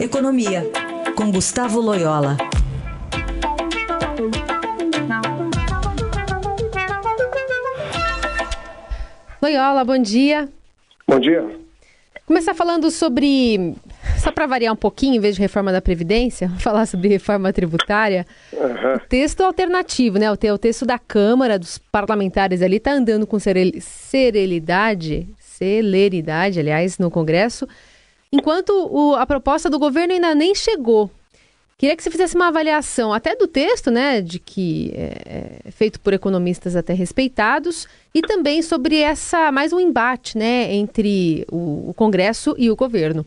Economia, com Gustavo Loyola. Loyola, bom dia. Bom dia. Começar falando sobre, só para variar um pouquinho, em vez de reforma da Previdência, falar sobre reforma tributária. Uhum. O texto alternativo, né? O texto da Câmara, dos parlamentares ali, está andando com serenidade, celeridade, aliás, no Congresso, enquanto o, a proposta do governo ainda nem chegou. Queria que você fizesse uma avaliação até do texto, né, de que é, é feito por economistas até respeitados, e também sobre essa mais um embate, né, entre o, o Congresso e o governo.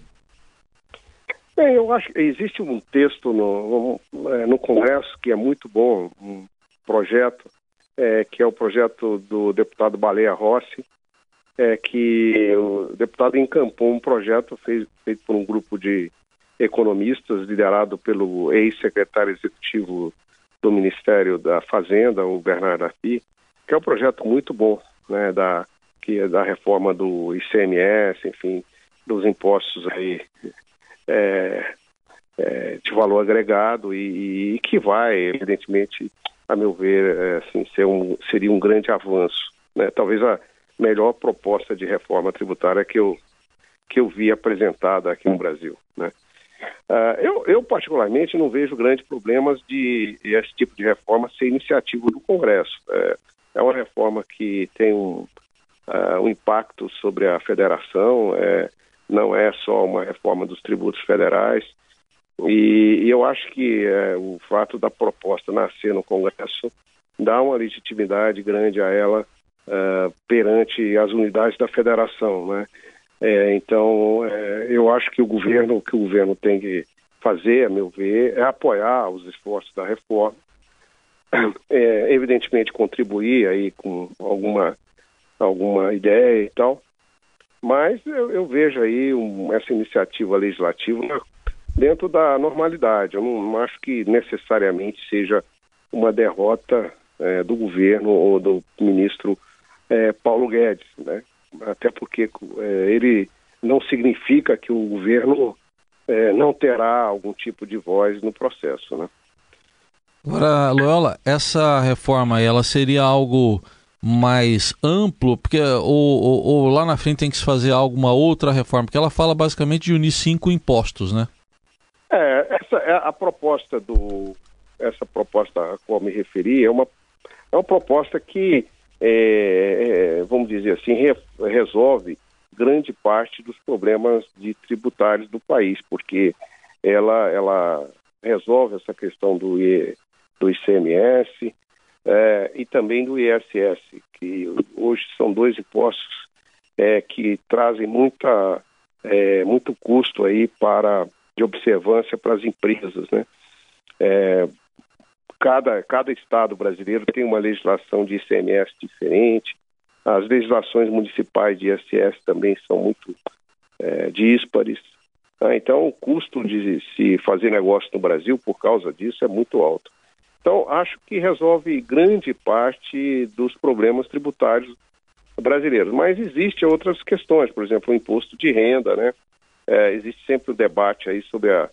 Bem, eu acho que existe um texto no, no, é, Congresso que é muito bom, um projeto é, que é o projeto do deputado Baleia Rossi, é que o deputado encampou um projeto feito, por um grupo de economistas liderado pelo ex-secretário executivo do Ministério da Fazenda, o Bernardo Api, que é um projeto muito bom, né, da que é da reforma do ICMS, enfim, dos impostos aí é, é, de valor agregado e, e, que vai, evidentemente, a meu ver, é, assim, ser um, seria um grande avanço, né? Talvez a melhor proposta de reforma tributária que eu que eu vi apresentada aqui no Brasil, né? Uh, eu, eu, particularmente, não vejo grandes problemas de esse tipo de reforma ser iniciativa do Congresso. É, é uma reforma que tem um, uh, um impacto sobre a federação, é, não é só uma reforma dos tributos federais. E, e eu acho que é, o fato da proposta nascer no Congresso dá uma legitimidade grande a ela uh, perante as unidades da federação, né? É, então, é, eu acho que o governo, o que o governo tem que fazer, a meu ver, é apoiar os esforços da reforma, é, evidentemente contribuir aí com alguma, alguma ideia e tal, mas eu, eu vejo aí um, essa iniciativa legislativa dentro da normalidade. Eu não, não acho que necessariamente seja uma derrota é, do governo ou do ministro é, Paulo Guedes, né? até porque é, ele não significa que o governo é, não terá algum tipo de voz no processo, né? Agora, Loyola, essa reforma ela seria algo mais amplo, porque ou, ou, ou, lá na frente tem que se fazer alguma outra reforma, porque ela fala basicamente de unir cinco impostos, né? É, essa é a proposta do essa proposta a qual me referi é uma é uma proposta que é, é, vamos dizer assim, re, resolve grande parte dos problemas de tributários do país, porque ela, ela resolve essa questão do, I, do ICMS é, e também do ISS, que hoje são dois impostos é, que trazem muita, é, muito custo aí para de observância para as empresas, né? Cada, cada estado brasileiro tem uma legislação de ICMS diferente, as legislações municipais de ISS também são muito é, díspares. Tá? Então, o custo de se fazer negócio no Brasil por causa disso é muito alto. Então, acho que resolve grande parte dos problemas tributários brasileiros. Mas existem outras questões, por exemplo, o imposto de renda, né? É, existe sempre o debate aí sobre a,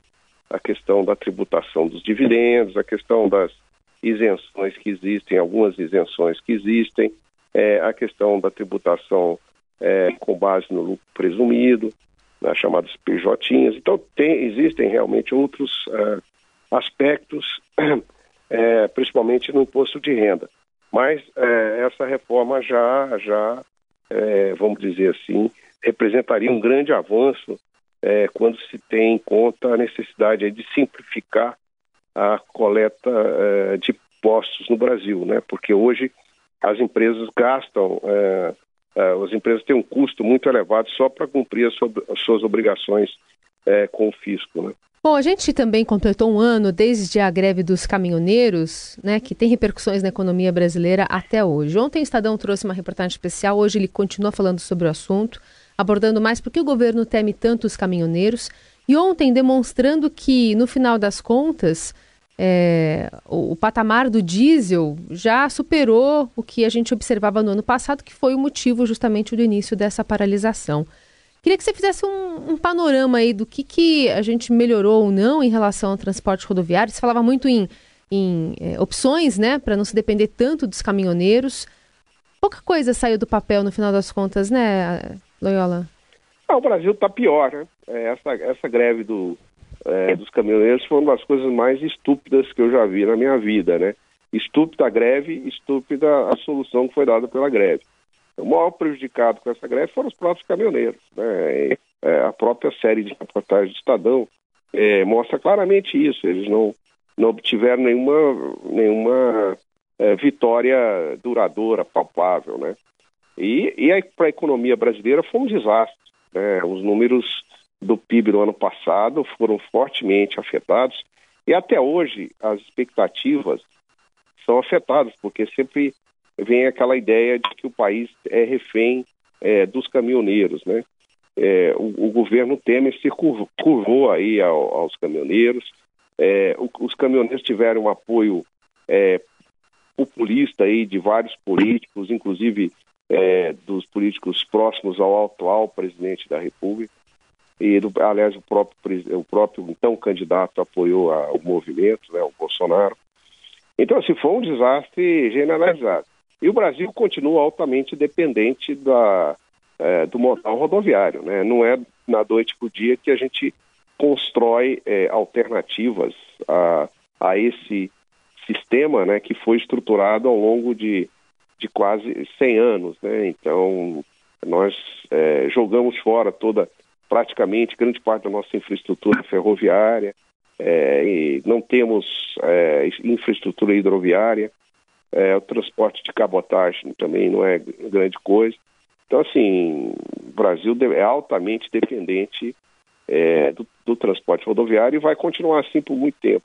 a questão da tributação dos dividendos, a questão das isenções que existem, algumas isenções que existem, é, a questão da tributação é, com base no lucro presumido, né, chamados PJs. Então, tem, existem realmente outros é, aspectos, é, principalmente no imposto de renda. Mas é, essa reforma já, já é, vamos dizer assim, representaria um grande avanço é, quando se tem em conta a necessidade de simplificar a coleta é, de postos no Brasil, né? Porque hoje as empresas gastam, é, as empresas têm um custo muito elevado só para cumprir as, as, suas obrigações com o fisco, né? Bom, a gente também completou um ano desde a greve dos caminhoneiros, né, que tem repercussões na economia brasileira até hoje. Ontem o Estadão trouxe uma reportagem especial, hoje ele continua falando sobre o assunto abordando mais por que o governo teme tanto os caminhoneiros e ontem demonstrando que, no final das contas, é, o, o, patamar do diesel já superou o que a gente observava no ano passado, que foi o motivo justamente do início dessa paralisação. Queria que você fizesse um, um, panorama aí do que, que a gente melhorou ou não em relação ao transporte rodoviário. Você falava muito em, em é, opções, né, para não se depender tanto dos caminhoneiros. Pouca coisa saiu do papel no final das contas, né, Loyola? Ah, o Brasil está pior, né? É, essa, essa greve do, é, dos caminhoneiros foi uma das coisas mais estúpidas que eu já vi na minha vida, né? Estúpida a greve, estúpida a solução que foi dada pela greve. O maior prejudicado com essa greve foram os próprios caminhoneiros. Né? É, a própria série de reportagens do Estadão é, mostra claramente isso. Eles não, não obtiveram nenhuma, nenhuma é, vitória duradoura, palpável. Né? E, e para a economia brasileira foi um desastre. Né? Os números do PIB do ano passado foram fortemente afetados e até hoje as expectativas são afetadas, porque sempre vem aquela ideia de que o país é refém é, dos caminhoneiros, né? É, o, o, governo Temer se curvou, curvou aí ao, aos caminhoneiros, é, o, os caminhoneiros tiveram um apoio é, populista aí de vários políticos, inclusive é, dos políticos próximos ao atual presidente da República. E, do, aliás, o próprio, o próprio então candidato apoiou a, o movimento, né, o Bolsonaro. Então, assim, foi um desastre generalizado. E o Brasil continua altamente dependente da, é, do modal rodoviário. Né? Não é na noite para o dia que a gente constrói é, alternativas a, a esse sistema né, que foi estruturado ao longo de, de quase 100 anos. Né? Então, nós é, jogamos fora toda, praticamente, grande parte da nossa infraestrutura ferroviária, é, não temos é, infraestrutura hidroviária, é, o transporte de cabotagem também não é grande coisa. Então, assim, o Brasil é altamente dependente é, do, do, transporte rodoviário e vai continuar assim por muito tempo.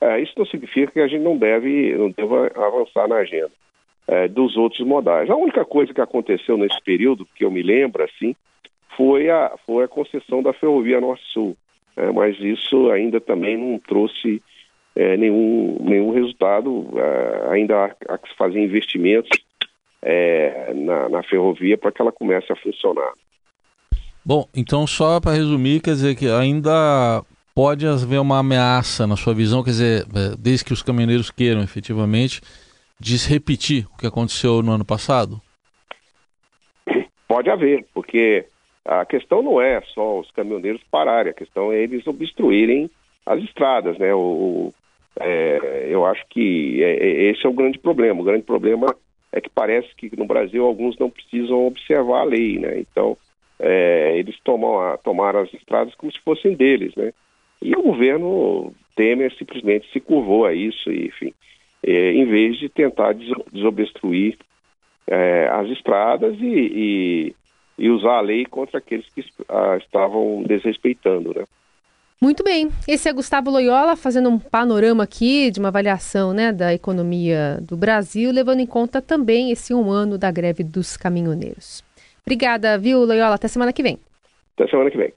É, isso não significa que a gente não deve, não deva avançar na agenda é, dos outros modais. A única coisa que aconteceu nesse período, que eu me lembro, assim, foi a, foi a concessão da Ferrovia Norte-Sul. É, mas isso ainda também não trouxe é, nenhum, nenhum resultado. É, ainda há, há, que se fazer investimentos é, na, na ferrovia para que ela comece a funcionar. Bom, então só para resumir, quer dizer que ainda pode haver uma ameaça na sua visão, quer dizer, é, desde que os caminhoneiros queiram efetivamente, de repetir o que aconteceu no ano passado? Pode haver, porque a questão não é só os caminhoneiros pararem, a questão é eles obstruírem as estradas, né? O, é, eu acho que é, é, esse é o grande problema. O grande problema é que parece que no Brasil alguns não precisam observar a lei, né? Então, é, eles tomam a, tomaram as estradas como se fossem deles, né? E o governo Temer simplesmente se curvou a isso, e, enfim, é, em vez de tentar desobstruir é, as estradas e, e, e, usar a lei contra aqueles que a, estavam desrespeitando, né? Muito bem. Esse é Gustavo Loyola fazendo um panorama aqui de uma avaliação né, da economia do Brasil, levando em conta também esse um ano da greve dos caminhoneiros. Obrigada, viu, Loyola? Até semana que vem. Até semana que vem.